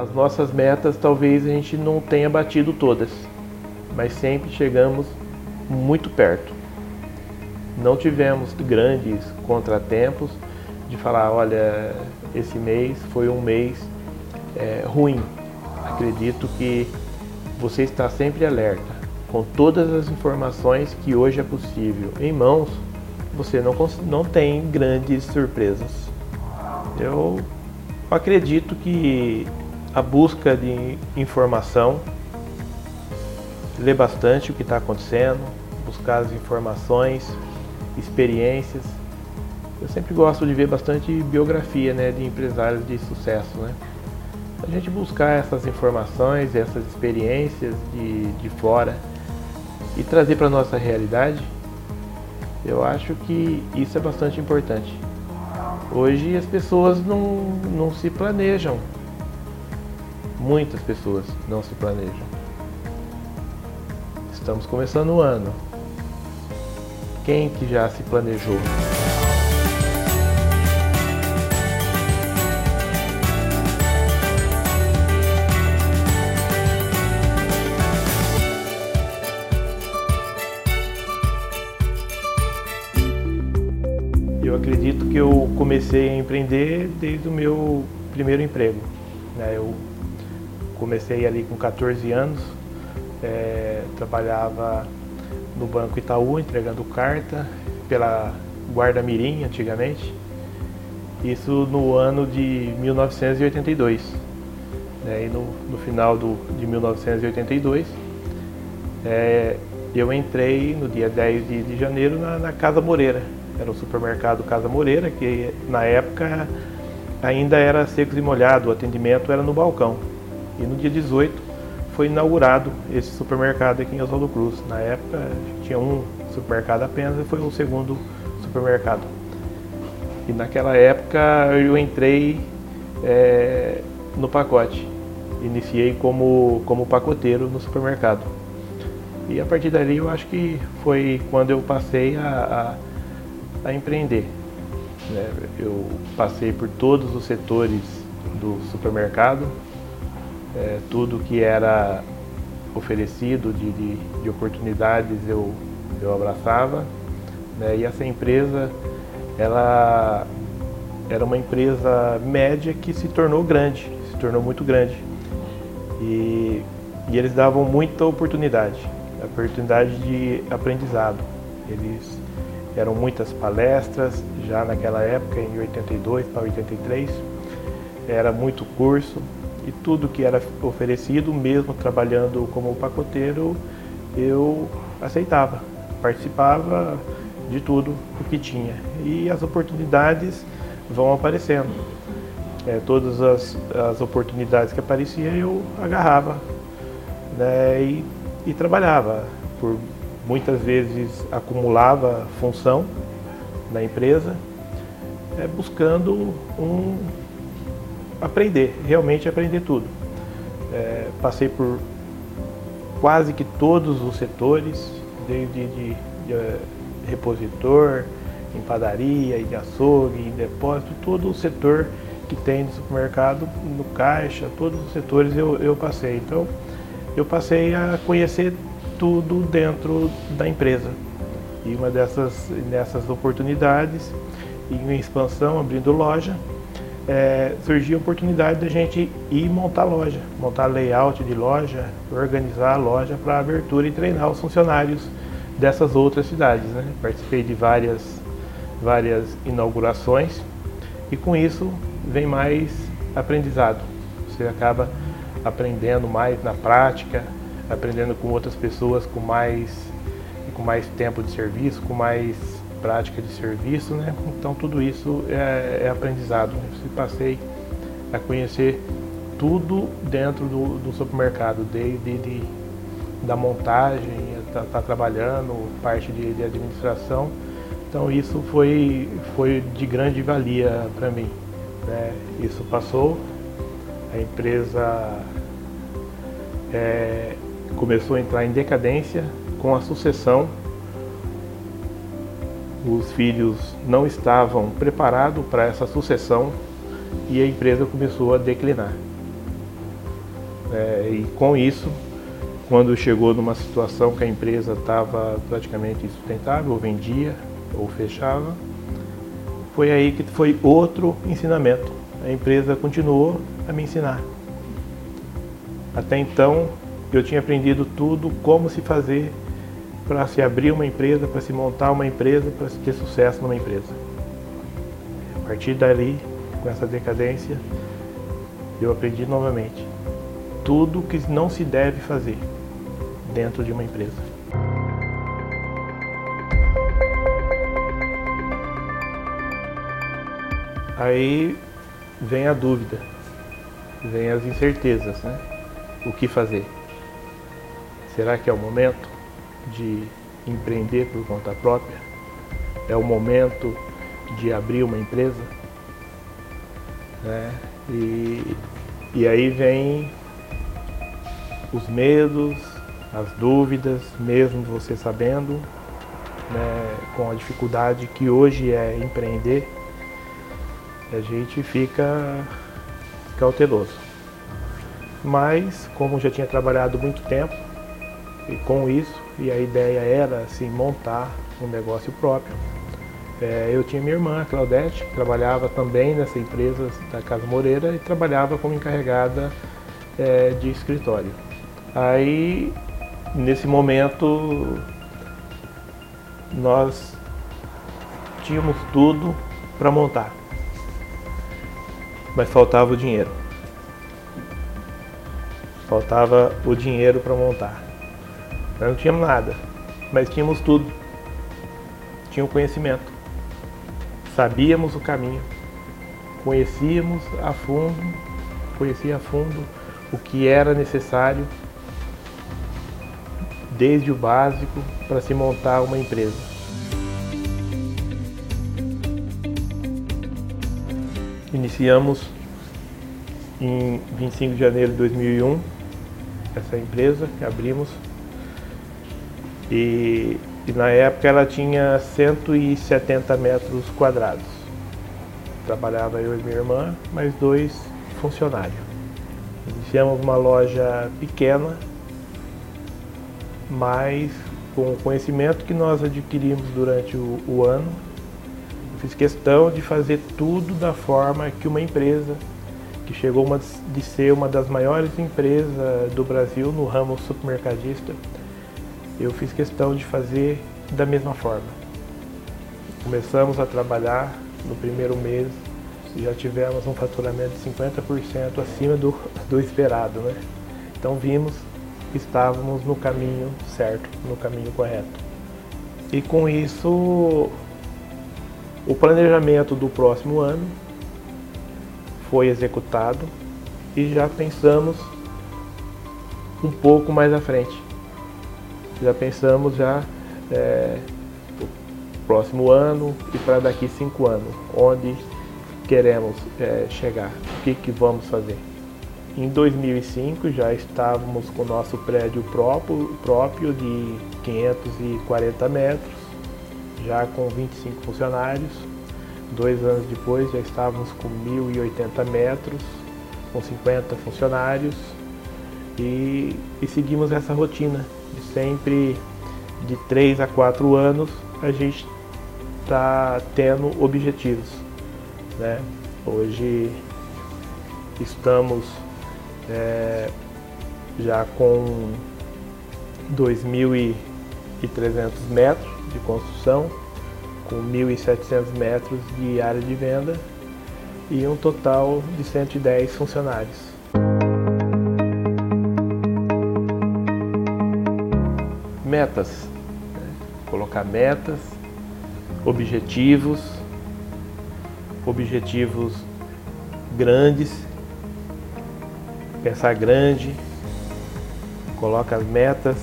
as nossas metas talvez a gente não tenha batido todas, mas sempre chegamos muito perto. Não tivemos grandes contratempos de falar, olha, esse mês foi um mês é, ruim. Acredito que você está sempre alerta, com todas as informações que hoje é possível em mãos, você não, não tem grandes surpresas. Eu acredito que a busca de informação, ler bastante o que está acontecendo, buscar as informações, experiências. Eu sempre gosto de ver bastante biografia né, de empresários de sucesso. Né? A gente buscar essas informações, essas experiências de, de fora e trazer para a nossa realidade, eu acho que isso é bastante importante. Hoje as pessoas não, não se planejam. Muitas pessoas não se planejam. Estamos começando o ano. Quem que já se planejou? Eu acredito que eu comecei a empreender desde o meu primeiro emprego. Né? Eu comecei ali com 14 anos, é, trabalhava no Banco Itaú entregando carta pela Guarda Mirim antigamente. Isso no ano de 1982. Né? E no, no final do, de 1982, é, eu entrei no dia 10 de, de janeiro na, na, Casa Moreira. Era o supermercado Casa Moreira, que na época ainda era secos e molhado, o atendimento era no balcão. E no dia 18 foi inaugurado esse supermercado aqui em Oswaldo Cruz. Na época tinha um supermercado apenas e foi o segundo supermercado. E naquela época eu entrei é, no pacote. Iniciei como, como pacoteiro no supermercado. E a partir dali eu acho que foi quando eu passei a, a, a empreender. Né? Eu passei por todos os setores do supermercado, é, tudo que era oferecido de, de, de, oportunidades eu, eu abraçava. Né? E essa empresa, ela era uma empresa média que se tornou grande, se tornou muito grande. E, e eles davam muita oportunidade, oportunidade de aprendizado. Eles eram muitas palestras já naquela época, em 82 para 83, era muito curso, e tudo que era oferecido, mesmo trabalhando como pacoteiro, eu aceitava, participava de tudo o que tinha. E as oportunidades vão aparecendo. É, todas as, as oportunidades que apareciam eu agarrava né, e, e trabalhava. Por muitas vezes acumulava função na empresa, é, buscando um, aprender, realmente aprender tudo. É, passei por quase que todos os setores, desde de, de, de repositor, em padaria, em açougue, em depósito, todo o setor que tem no supermercado, no caixa, todos os setores eu, eu passei. Então, eu passei a conhecer tudo dentro da empresa. E uma dessas, dessas oportunidades, em expansão, abrindo loja, é, surgiu a oportunidade da gente ir montar loja, montar layout de loja, organizar a loja para abertura e treinar os funcionários dessas outras cidades. Né? Participei de várias, várias inaugurações e com isso vem mais aprendizado. Você acaba aprendendo mais na prática, aprendendo com outras pessoas com mais, com mais tempo de serviço, com mais prática de serviço, né? Então tudo isso é, é aprendizado. Eu passei a conhecer tudo dentro do, do supermercado, desde de, da montagem, tá, tá, trabalhando, parte de, de, administração. Então isso foi, foi de grande valia para mim. Né? Isso passou, a empresa é, começou a entrar em decadência com a sucessão os filhos não estavam preparados para essa sucessão e a empresa começou a declinar. É, e com isso, quando chegou numa situação que a empresa estava praticamente insustentável, ou vendia ou fechava, foi aí que foi outro ensinamento. A empresa continuou a me ensinar. Até então, eu tinha aprendido tudo como se fazer para se abrir uma empresa, para se montar uma empresa, para se ter sucesso numa empresa. A partir dali, com essa decadência, eu aprendi novamente tudo que não se deve fazer dentro de uma empresa. Aí vem a dúvida, vem as incertezas, né? O que fazer? Será que é o momento de empreender por conta própria? É o momento de abrir uma empresa? Né? E, e aí vem os medos, as dúvidas, mesmo você sabendo, né, com a dificuldade que hoje é empreender, a gente fica cauteloso. Mas, como já tinha trabalhado muito tempo e com isso, e a ideia era assim, montar um negócio próprio, é, eu tinha minha irmã, Claudete, que trabalhava também nessa empresa da Casa Moreira e trabalhava como encarregada é, de escritório. Aí, nesse momento, nós tínhamos tudo para montar, mas faltava o dinheiro. Faltava o dinheiro para montar. Nós não tínhamos nada, mas tínhamos tudo. Tinha o conhecimento. Sabíamos o caminho. Conhecíamos a fundo, conhecia a fundo o que era necessário desde o básico para se montar uma empresa. Iniciamos em 25 de janeiro de 2001 essa empresa que abrimos e, e na época ela tinha 170 metros quadrados. Trabalhava eu e minha irmã, mais dois funcionários. Iniciamos uma loja pequena mas com o conhecimento que nós adquirimos durante o, o ano, fiz questão de fazer tudo da forma que uma empresa que chegou uma, de ser uma das maiores empresas do Brasil no ramo supermercadista, eu fiz questão de fazer da mesma forma. Começamos a trabalhar no primeiro mês e já tivemos um faturamento de 50% acima do, do esperado. Né? Então vimos estávamos no caminho certo, no caminho correto. E com isso, o planejamento do próximo ano foi executado e já pensamos um pouco mais à frente. Já pensamos já é, o próximo ano e para daqui cinco anos, onde queremos é, chegar, o que, que vamos fazer. Em 2005 já estávamos com o nosso prédio próprio, próprio de 540 metros, já com 25 funcionários. Dois anos depois já estávamos com 1.080 metros, com 50 funcionários e, e seguimos essa rotina sempre de 3 a 4 anos a gente está tendo objetivos. Né? Hoje estamos é, já com 2.300 metros de construção, com 1.700 metros de área de venda e um total de 110 funcionários. Metas, colocar metas, objetivos, objetivos grandes pensar grande, coloca as metas,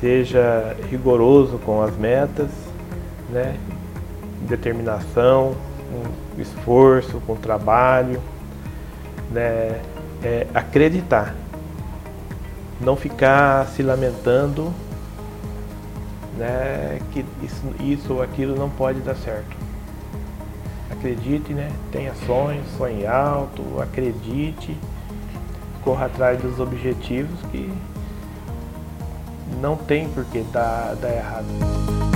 seja rigoroso com as metas, né? determinação, com esforço, com trabalho, né? É acreditar, não ficar se lamentando né? que isso, isso ou aquilo não pode dar certo. Acredite, né? tenha sonhos, sonhe alto, acredite corra atrás dos objetivos que não tem por que dar, dar errado.